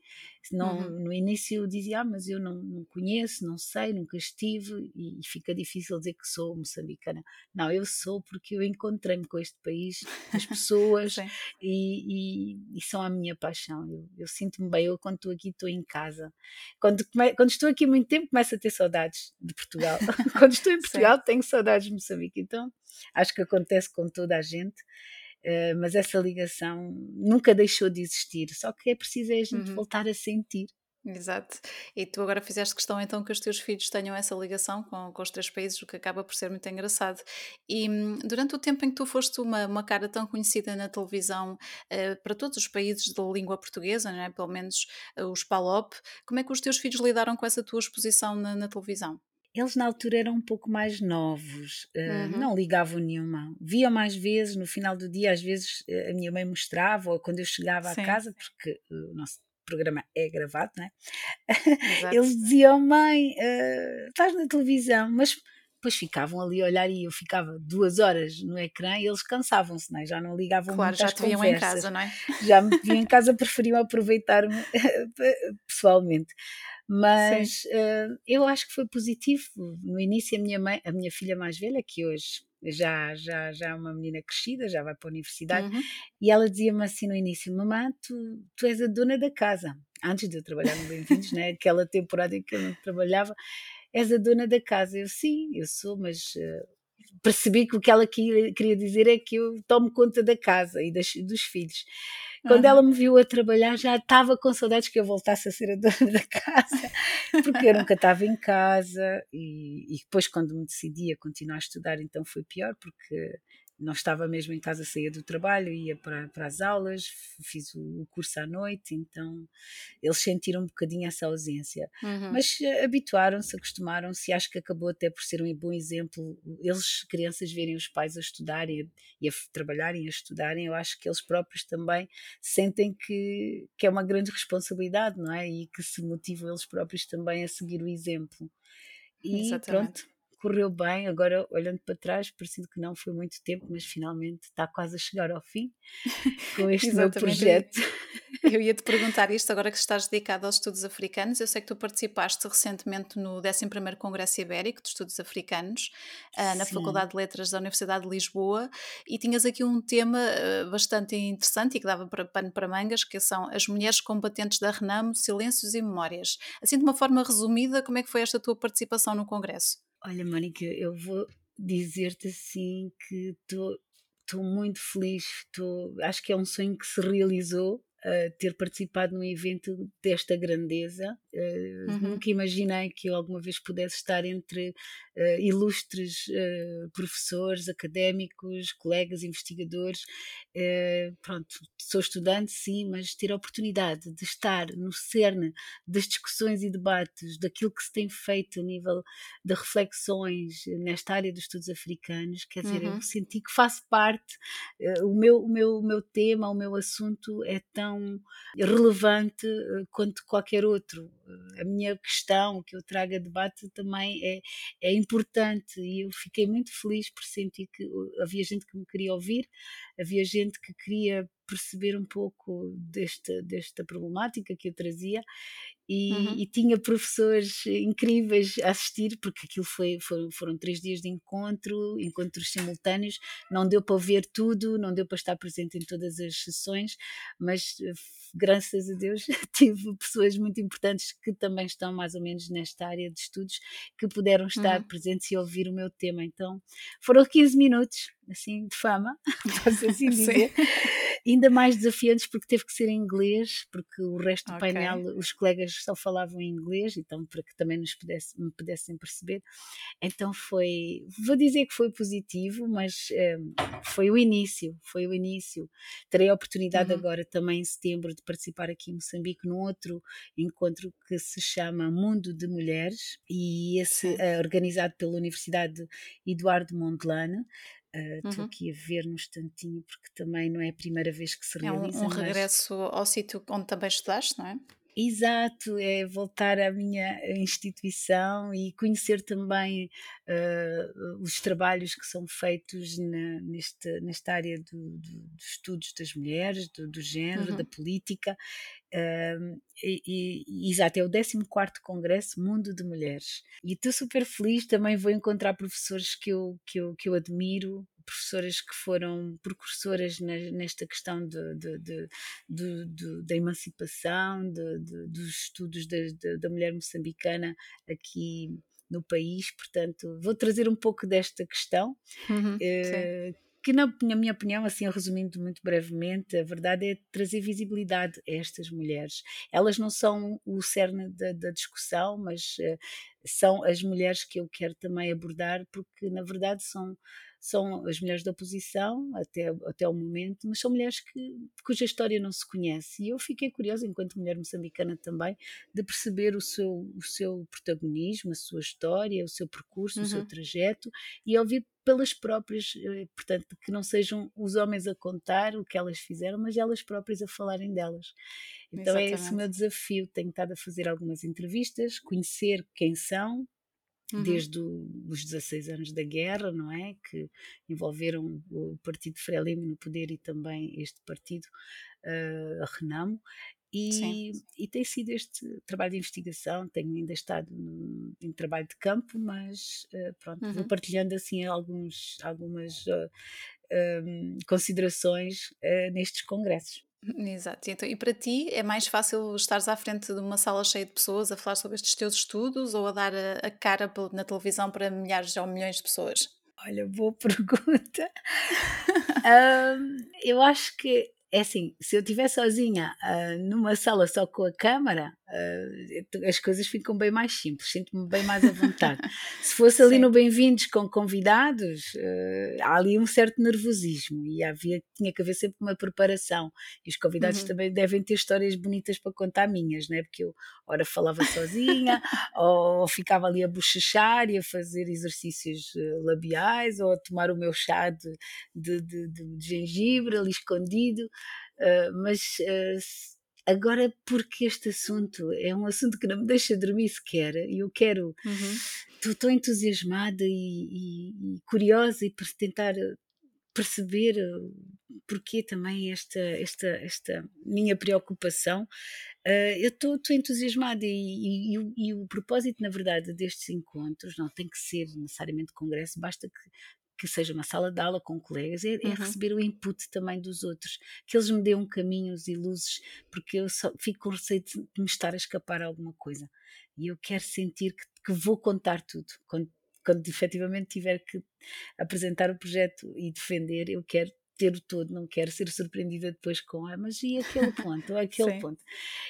Uhum. No início eu dizia, ah, mas eu não, não conheço, não sei, nunca estive e, fica difícil dizer que sou moçambicana. Não, eu sou porque eu encontrei-me com este país, as pessoas e, e, e, são a minha paixão. Eu, eu sinto-me bem, eu quando estou aqui estou em casa. Quando, quando estou aqui muito tempo começo a ter saudades de Portugal. quando estou em Portugal tenho saudades de Moçambique. Então acho que acontece com toda a gente. Eh, mas essa ligação nunca deixou de existir, só que é preciso é a gente uhum. voltar a sentir.
Exato. E tu agora fizeste questão então que os teus filhos tenham essa ligação com, com os três países, o que acaba por ser muito engraçado. E hum, durante o tempo em que tu foste uma, uma cara tão conhecida na televisão uh, para todos os países da língua portuguesa, não é? pelo menos uh, os PALOP, como é que os teus filhos lidaram com essa tua exposição na, na televisão?
Eles na altura eram um pouco mais novos, uh, uhum. não ligavam nenhuma. Via mais vezes, no final do dia, às vezes uh, a minha mãe mostrava, ou quando eu chegava Sim. à casa, porque o nosso programa é gravado, né? Eles diziam, mãe, uh, estás na televisão, mas depois ficavam ali a olhar e eu ficava duas horas no ecrã e eles cansavam-se, não é? já não ligavam claro, muito já te viam em casa, não é? Já me viam em casa, preferiam aproveitar-me pessoalmente mas uh, eu acho que foi positivo. No início, a minha, mãe, a minha filha mais velha, que hoje já, já, já é uma menina crescida, já vai para a universidade, uhum. e ela dizia-me assim no início: Mamãe, tu, tu és a dona da casa. Antes de eu trabalhar no Bem-vindos, né? aquela temporada em que eu não trabalhava, és a dona da casa. Eu, sim, eu sou, mas. Uh, percebi que o que ela queria dizer é que eu tomo conta da casa e das, dos filhos. Quando uhum. ela me viu a trabalhar, já estava com saudades que eu voltasse a ser a dona da casa, porque eu nunca estava em casa. E, e depois, quando me decidi a continuar a estudar, então foi pior, porque não estava mesmo em casa, saía do trabalho, ia para, para as aulas, fiz o, curso à noite, então eles sentiram um bocadinho essa ausência. Uhum. Mas uh, habituaram-se, acostumaram-se acho que acabou até por ser um bom exemplo. Eles, crianças, verem os pais a estudarem e a, trabalharem, a estudarem, eu acho que eles próprios também sentem que, que é uma grande responsabilidade, não é? E que se motivam eles próprios também a seguir o exemplo. E Exatamente. pronto, correu bem, agora olhando para trás, parecendo que não foi muito tempo, mas finalmente está quase a chegar ao fim com este meu projeto.
Eu ia te perguntar isto agora que estás dedicado aos estudos africanos. Eu sei que tu participaste recentemente no 11 Congresso Ibérico de Estudos Africanos, uh, na Faculdade de Letras da Universidade de Lisboa, e tinhas aqui um tema uh, bastante interessante e que dava para pano para mangas, que são as mulheres combatentes da Renamo, silêncios e memórias. Assim, de uma forma resumida, como é que foi esta tua participação no Congresso?
Olha, Mónica, eu vou dizer-te assim que estou muito feliz, tô, acho que é um sonho que se realizou uh, ter participado num evento desta grandeza. Uh, uhum. Nunca imaginei que eu alguma vez pudesse estar entre uh, ilustres professores, académicos, colegas, investigadores. pronto, sou estudante, sim, mas ter a oportunidade de estar no cerne das discussões e debates, daquilo que se tem feito a nível de reflexões nesta área dos estudos africanos, quer dizer, uhum. eu senti que faço parte, o, meu, o, meu, o meu tema, o meu assunto é tão relevante quanto qualquer outro. A minha questão, que eu trago a debate também é, é importante e eu fiquei muito feliz por sentir que havia gente que me queria ouvir havia gente que queria perceber um pouco desta, desta problemática que eu trazia e, uhum. e, tinha professores incríveis a assistir, porque aquilo foi, foram, foram três dias de encontro, encontros simultâneos, não deu para ver tudo, não deu para estar presente em todas as sessões, mas eh, graças a Deus tive pessoas muito importantes que também estão mais ou menos nesta área de estudos, que puderam estar uhum. presentes e ouvir o meu tema. Então foram 15 minutos, assim, de fama, posso assim dizer ainda mais desafiantes porque teve que ser em inglês, porque o resto do okay. painel, os colegas só falavam em inglês, então para que também nos pudesse, me pudessem perceber. Então foi, vou dizer que foi positivo, mas um, foi o início, foi o início. Terei a oportunidade uhum. agora também em setembro de participar aqui em Moçambique num outro encontro que se chama Mundo de Mulheres e esse é organizado pela Universidade Eduardo Mondlane Estou uh, uhum. aqui a ver no instantinho, porque também não é a primeira vez que se realiza.
É um, um regresso ao sítio onde também estudaste, não é?
Exato, é voltar à minha instituição e conhecer também uh, os trabalhos que são feitos na, neste, nesta área do, do, dos estudos das mulheres, do, do género, uhum. da política. E, e, exato, é o 14 Congresso Mundo de Mulheres. E estou super feliz, também vou encontrar professores que eu, que eu, que eu admiro, professoras que foram precursoras nesta questão de, de, de, da emancipação, dos estudos da mulher moçambicana aqui no país, portanto, vou trazer um pouco desta questão, uhum, eh, que na, na, minha opinião, assim resumindo muito brevemente, a verdade é trazer visibilidade a estas mulheres. Elas não são o cerne da, da discussão, mas uh, são as mulheres que eu quero também abordar, porque na verdade são são as mulheres da oposição até, até o momento, mas são mulheres que, cuja história não se conhece. E eu fiquei curiosa, enquanto mulher moçambicana também, de perceber o seu, o seu protagonismo, a sua história, o seu percurso, uhum. o seu uhum. trajeto e ouvir pelas próprias, eh, portanto, que não sejam os homens a contar o que elas fizeram, mas elas próprias a falarem delas. Então Exatamente. é esse o meu desafio. Tenho estado a fazer algumas entrevistas, conhecer quem são, Uhum. desde o, os 16 anos da guerra, não é? Que envolveram o partido Frelimo no poder e também este partido, uh, a Renamo. E, e, tem sido este trabalho de investigação, tenho ainda estado em trabalho de campo, mas uh, pronto, uhum. vou partilhando assim alguns, algumas uh, um, considerações nestes congressos.
Exato. Então, e para ti é mais fácil estares à frente de uma sala cheia de pessoas a falar sobre estes teus estudos ou a dar a, a cara na televisão para milhares ou milhões de pessoas?
Olha, boa pergunta. um, eu acho que é assim, se eu estiver sozinha uh, numa sala só com a câmara, as coisas ficam bem mais simples, sinto-me bem mais à vontade. se fosse ali Sim. no Bem-vindos com convidados, uh, há ali um certo nervosismo e havia, tinha que haver sempre uma preparação. E os convidados uhum. também devem ter histórias bonitas para contar minhas, né? porque eu, ora, falava sozinha, ou ficava ali a bochechar e a fazer exercícios labiais, ou a tomar o meu chá de, de, de, de gengibre ali escondido. Uh, mas uh, agora, porque este assunto é um assunto que não me deixa dormir sequer, e eu quero, estou uhum. entusiasmada e, e, e, curiosa e para tentar perceber porquê também esta, esta, esta minha preocupação. Uh, eu estou entusiasmada e, e, e, o propósito, na verdade, destes encontros não tem que ser necessariamente congresso, basta que que seja uma sala de aula com colegas, é, é uhum. receber o input também dos outros, que eles me dêem caminhos e luzes, porque eu só fico com receio de me estar a escapar alguma coisa. E eu quero sentir que, que vou contar tudo. Quando, quando efetivamente tiver que apresentar o projeto e defender, eu quero ter o todo, não quero ser surpreendida depois com ah, mas e aquele ponto, ou aquele ponto.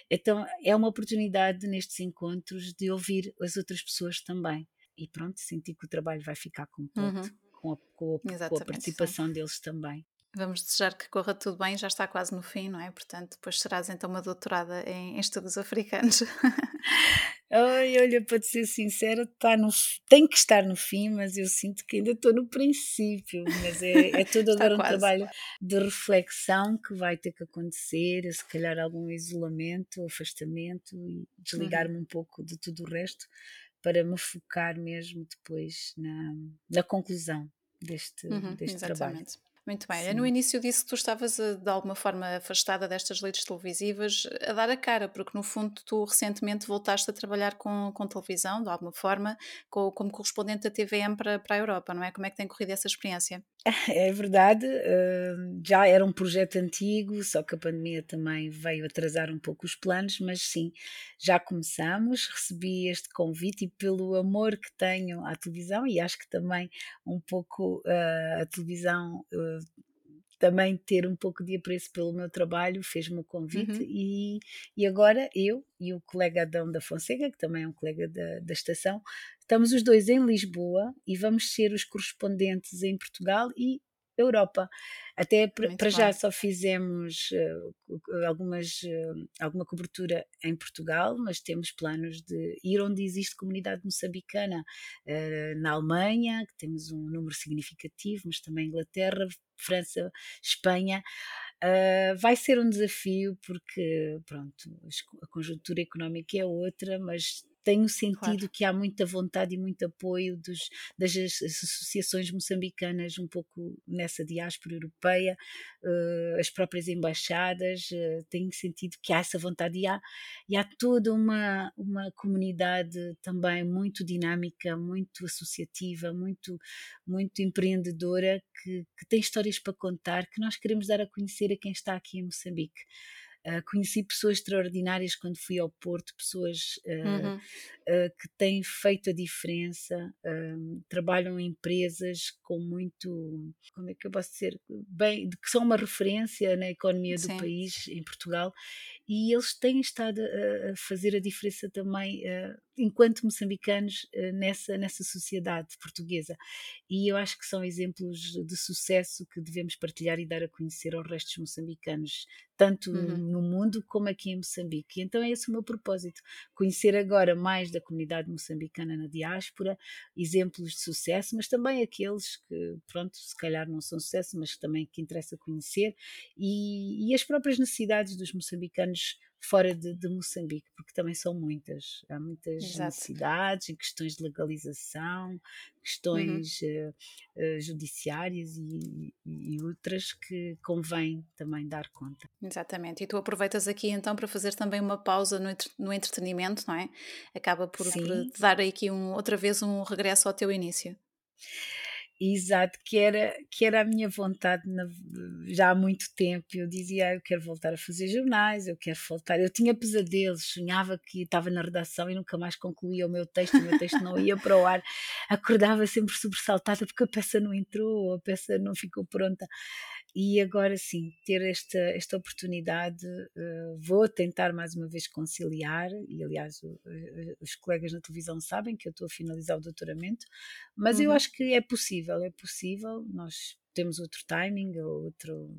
Então é uma oportunidade nestes encontros de ouvir as outras pessoas também. E pronto, sentir que o trabalho vai ficar completo. Uhum com a, com a, com a participação sim. deles também.
Vamos desejar que corra tudo bem, já está quase no fim, não é? Portanto, depois serás então uma doutorada em, em estudos africanos.
Ai, olha, para te ser sincera, está no, tem que estar no fim, mas eu sinto que ainda estou no princípio. Mas é, é todo agora um trabalho de reflexão que vai ter que acontecer, se calhar algum isolamento, afastamento e desligar-me uhum. um pouco de tudo o resto para me focar mesmo depois na, na conclusão deste, uhum, deste trabalho.
Muito bem. No
Sim.
início disse que tu estavas, eh, de alguma forma afastada destas leads televisivas, a dar a cara, porque no fundo tu recentemente voltaste a trabalhar com, com televisão, de alguma forma, co- como correspondente da TVM para, para a Europa, não é? Como é que tem corrido essa experiência?
É verdade, hum, já era um projeto antigo, só que a pandemia também veio atrasar um pouco os planos, mas sim, já começamos, recebi este convite e pelo amor que tenho à televisão e acho que também um pouco, ah, a televisão, ah, também ter um pouco de apreço pelo meu trabalho, fez-me o convite
Uhum.
e, e agora eu e o colega Adão da Fonseca, que também é um colega da, da estação, estamos os dois em Lisboa e vamos ser os correspondentes em Portugal e Europa. Até para
Muito
para já só fizemos co- algumas, eh, alguma cobertura em Portugal, mas temos planos de ir onde existe comunidade moçambicana, eh, na Alemanha, que temos um número significativo, mas também Inglaterra, França, Espanha. Vai ser um desafio porque, pronto, a conjuntura económica é outra, mas tenho
Claro.
sentido que há muita vontade e muito apoio dos, das as- as associações moçambicanas um pouco nessa diáspora europeia, eh, as próprias embaixadas, eh, tenho sentido que há essa vontade e há, e há toda uma, uma comunidade também muito dinâmica, muito associativa, muito, muito empreendedora, que, que tem histórias para contar, que nós queremos dar a conhecer a quem está aqui em Moçambique. Ah, conheci pessoas extraordinárias quando fui ao Porto, pessoas ah,
Uhum.
ah, que têm feito a diferença, trabalham em empresas com muito, como é que eu posso dizer, bem, que são uma referência na economia do
Sim.
país, em Portugal, e eles têm estado a, fazer a diferença também, ah, enquanto moçambicanos, ah, nessa, nessa sociedade portuguesa. E eu acho que são exemplos de sucesso que devemos partilhar e dar a conhecer aos restos moçambicanos, tanto
Uhum.
no mundo como aqui em Moçambique. E então é esse o meu propósito, conhecer agora mais da comunidade moçambicana na diáspora, exemplos de sucesso, mas também aqueles que, pronto, se calhar não são sucesso, mas também que interessa conhecer, e, e as próprias necessidades dos moçambicanos fora de, de Moçambique, porque também são muitas. Há muitas
Exato.
necessidades em questões de legalização,
Uhum.
questões eh, eh, judiciárias e, e outras que convém também dar conta.
Exatamente. E tu aproveitas aqui então para fazer também uma pausa no, entre- no entretenimento, não é? Acaba por, por dar aqui um, outra vez um regresso ao teu início.
Exato, que era, que era a minha vontade na- já há muito tempo. Eu dizia, "Ah, eu quero voltar a fazer jornais, eu quero voltar. Eu tinha pesadelos, sonhava que estava na redação e nunca mais concluía o meu texto, o meu texto não ia para o ar. Acordava sempre sobressaltada porque a peça não entrou, a peça não ficou pronta. E agora sim, ter esta, esta oportunidade, eh, vou tentar mais uma vez conciliar, e aliás, o- eh, os colegas na televisão sabem que eu estou a finalizar o doutoramento, mas eu
Uhum.
acho que é possível, é possível. Nós temos outro timing, outro.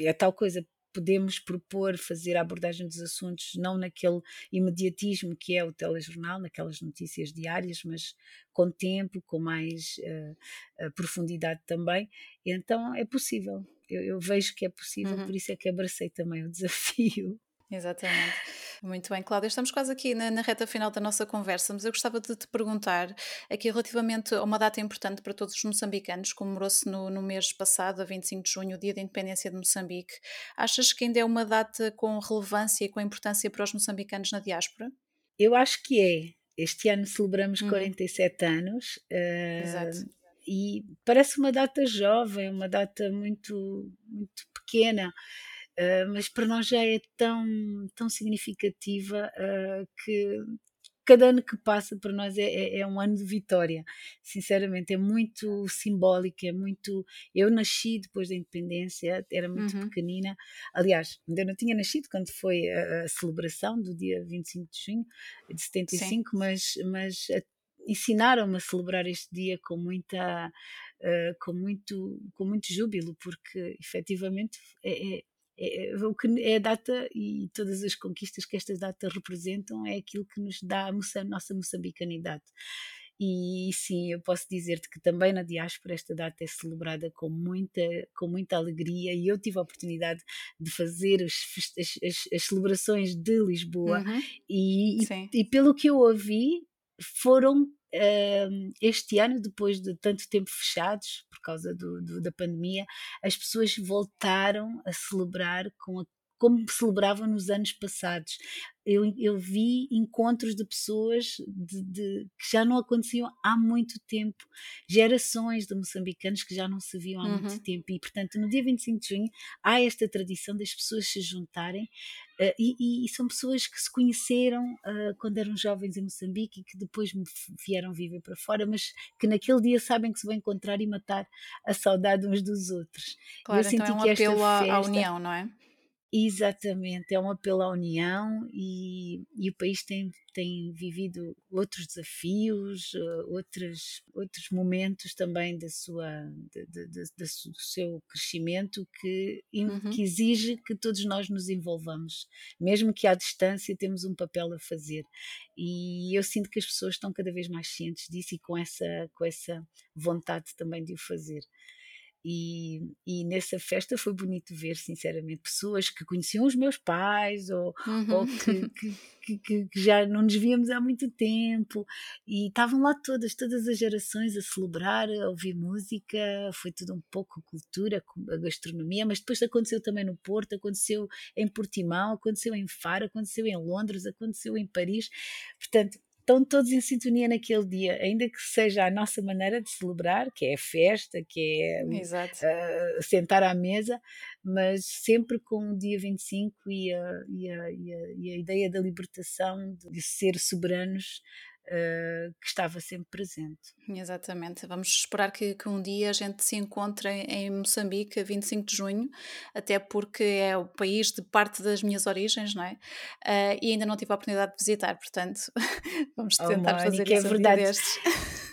É tal coisa. Podemos propor fazer a abordagem dos assuntos não naquele imediatismo que é o telejornal, naquelas notícias diárias, mas com tempo, com mais eh, profundidade também. Então é possível. Eu, eu vejo que é possível,
Uhum.
por isso é que abracei também o desafio.
Exatamente. Muito bem, Cláudia. Estamos quase aqui na, na reta final da nossa conversa, mas eu gostava de te perguntar aqui relativamente a uma data importante para todos os moçambicanos, comemorou-se no, no mês passado, a 25 de junho, o Dia da Independência de Moçambique. Achas que ainda é uma data com relevância e com importância para os moçambicanos na diáspora?
Eu acho que é. Este ano celebramos
Uhum,
47 anos, eh,
exato.
e parece uma data jovem, uma data muito, muito pequena, eh, mas para nós já é tão, tão significativa, eh, que cada ano que passa para nós é, é- é um ano de vitória. Sinceramente, é muito simbólico, é muito. Eu nasci depois da independência, era muito
Uhum,
pequenina. Aliás, ainda não tinha nascido quando foi a, a celebração do dia 25 de junho de
sim.
75, mas, mas a- ensinaram-me a celebrar este dia com muita. eh, com, muito, com muito júbilo, porque efetivamente é, é- é, é o que é a data e todas as conquistas que esta data representam é aquilo que nos dá a, moça- nossa moçambicanidade. E sim, eu posso dizer-te que também na diáspora esta data é celebrada com muita, com muita alegria e eu tive a oportunidade de fazer as, as- as celebrações de Lisboa
Uhum,
e, e- e pelo que eu ouvi foram hum, este ano, depois de tanto tempo fechados, por causa do, do, da pandemia, as pessoas voltaram a celebrar com a como celebravam nos anos passados. Eu, eu vi encontros de pessoas de, de, que já não aconteciam há muito tempo, gerações de moçambicanos que já não se viam há uhum. muito tempo. E, portanto, no dia 25 de junho há esta tradição das pessoas se juntarem. Uh, e, e, são pessoas que se conheceram uh, quando eram jovens em Moçambique e que depois vieram viver para fora, mas que naquele dia sabem que se vão encontrar e matar a saudade uns dos outros.
Claro, então é um apelo festa, à união, não é?
Exatamente, é um apelo à união e, e, o país tem, tem vivido outros desafios, uh, outros, outros momentos também da sua, de, de, de, do seu crescimento que, uhum. que exige que todos nós nos envolvamos. Mesmo que à distância temos um papel a fazer. E eu sinto que as pessoas estão cada vez mais cientes disso e com essa, com essa vontade também de o fazer. E, e, nessa festa foi bonito ver, sinceramente, pessoas que conheciam os meus pais ou, uhum. ou que, que, que, que, já não nos víamos há muito tempo e estavam lá todas, todas as gerações a celebrar, a ouvir música. Foi tudo um pouco cultura, a gastronomia, mas depois aconteceu também no Porto, aconteceu em Portimão, aconteceu em Faro, aconteceu em Londres, aconteceu em Paris. Portanto, estão todos em sintonia naquele dia, ainda que seja a nossa maneira de celebrar, que é a festa, que é uh, sentar à mesa, mas sempre com o dia 25 e a, e a, e a, e a ideia da libertação, de ser soberanos uh, que estava sempre presente.
Exatamente. Vamos esperar que, que um dia a gente se encontre em Moçambique, a 25 de junho, até porque é o país de parte das minhas origens, não é? Uh, e ainda não tive a oportunidade de visitar, portanto, vamos oh, tentar Mónica, fazer é isso é verdade.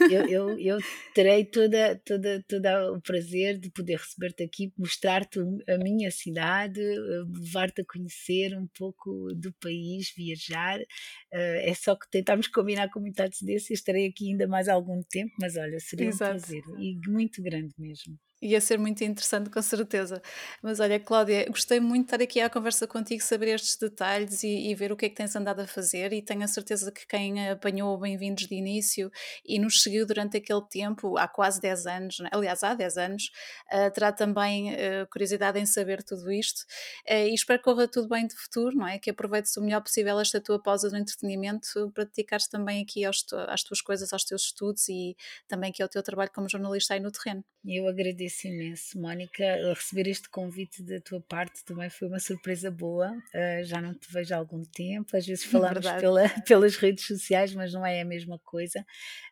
eu, eu, eu terei toda, toda, todo o prazer de poder receber-te aqui, mostrar-te a minha cidade, eh, levar-te a conhecer um pouco do país, viajar. Uh, é só que tentarmos combinar com muita antecedência. Estarei aqui ainda mais algum tempo, mas olha, seria Exato. um prazer e muito grande mesmo.
Ia ser muito interessante, com certeza. Mas olha, Cláudia, gostei muito de estar aqui à conversa contigo, saber estes detalhes e, e, ver o que é que tens andado a fazer. E tenho a certeza que quem apanhou Bem-vindos de início e nos seguiu durante aquele tempo, há quase 10 anos, né? aliás, há 10 anos, uh, terá também uh, curiosidade em saber tudo isto. Uh, e espero que corra tudo bem de futuro, não é? Que aproveites o melhor possível esta tua pausa do entretenimento para dedicares também aqui aos, às tuas coisas, aos teus estudos e também aqui ao teu trabalho como jornalista aí no terreno.
Eu agradeço imenso, Mónica. Receber este convite da tua parte também foi uma surpresa boa. Uh, já não te vejo há algum tempo, às vezes falamos pela, pelas redes sociais, mas não é a mesma coisa.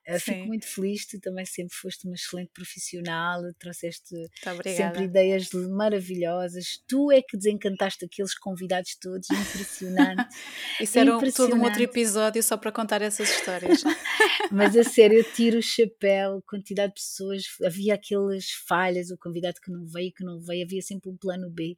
Uh, fico muito feliz, tu também sempre foste uma excelente profissional, trouxeste sempre ideias maravilhosas. Tu é que desencantaste aqueles convidados todos, impressionante.
Isso era impressionante. todo um outro episódio só para contar essas histórias.
mas a sério, eu tiro o chapéu, quantidade de pessoas, havia aqueles falhas, o convidado que não veio, que não veio, havia sempre um plano B.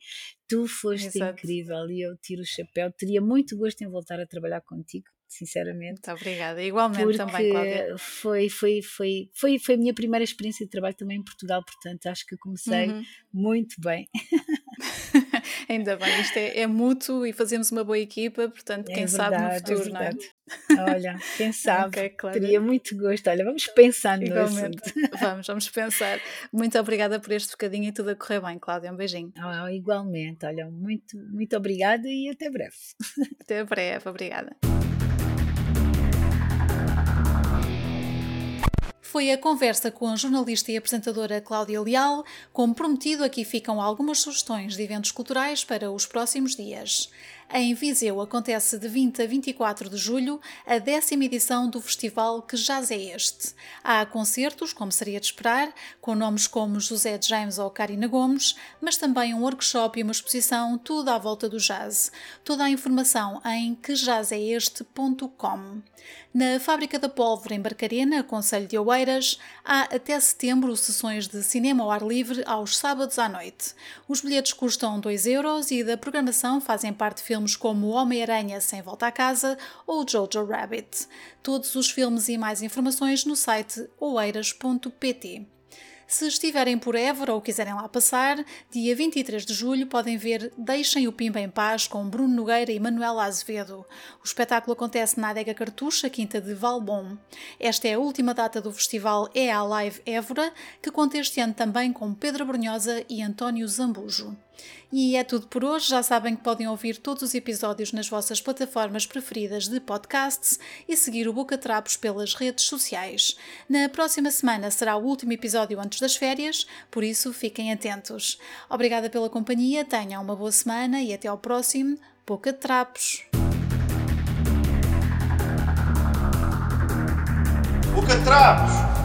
Tu foste Exato. incrível e eu tiro o chapéu. Teria muito gosto em voltar a trabalhar contigo sinceramente.
Muito obrigada, igualmente também, Cláudia.
Foi, foi, foi, foi, foi a minha primeira experiência de trabalho também em Portugal, portanto acho que comecei uhum. muito bem.
Ainda bem, isto é, é, mútuo e fazemos uma boa equipa, portanto, é quem verdade, sabe no é futuro, é não
é? Olha, quem sabe, okay, teria muito gosto. Olha, vamos pensando
Igualmente. Vamos, vamos pensar. Muito obrigada por este bocadinho e tudo a correr bem, Cláudia. Um beijinho.
Oh, igualmente, olha, muito, muito obrigada e até breve.
Até breve, obrigada. Foi a conversa com a jornalista e apresentadora Cláudia Leal. Como prometido, aqui ficam algumas sugestões de eventos culturais para os próximos dias. Em Viseu acontece de 20 a 24 de julho a décima edição do festival Que Jazz é Este. Há concertos, como seria de esperar, com nomes como José James ou Karina Gomes, mas também um workshop e uma exposição, tudo à volta do jazz. Toda a informação em quejazzeste.com. Na Fábrica da Pólvora, em Barcarena, Conselho de Oeiras, há até setembro sessões de cinema ao ar livre aos sábados à noite. Os bilhetes custam 2 euros e da programação fazem parte filmes filmes como Homem-Aranha Sem Volta a Casa ou Jojo Rabbit. Todos os filmes e mais informações no site oeiras.pt. Se estiverem por Évora ou quiserem lá passar, dia 23 de julho podem ver Deixem o Pimba em Paz com Bruno Nogueira e Manuela Azevedo. O espetáculo acontece na Adega Cartucha, Quinta de Valbom. Esta é a última data do festival É a Live Évora, que conta este ano também com Pedro Brunhosa e António Zambujo. E é tudo por hoje. Já sabem que podem ouvir todos os episódios nas vossas plataformas preferidas de podcasts e seguir o Boca Trapos pelas redes sociais. Na próxima semana será o último episódio antes das férias, por isso fiquem atentos. Obrigada pela companhia, tenham uma boa semana e até ao próximo Boca Trapos.
Boca Trapos!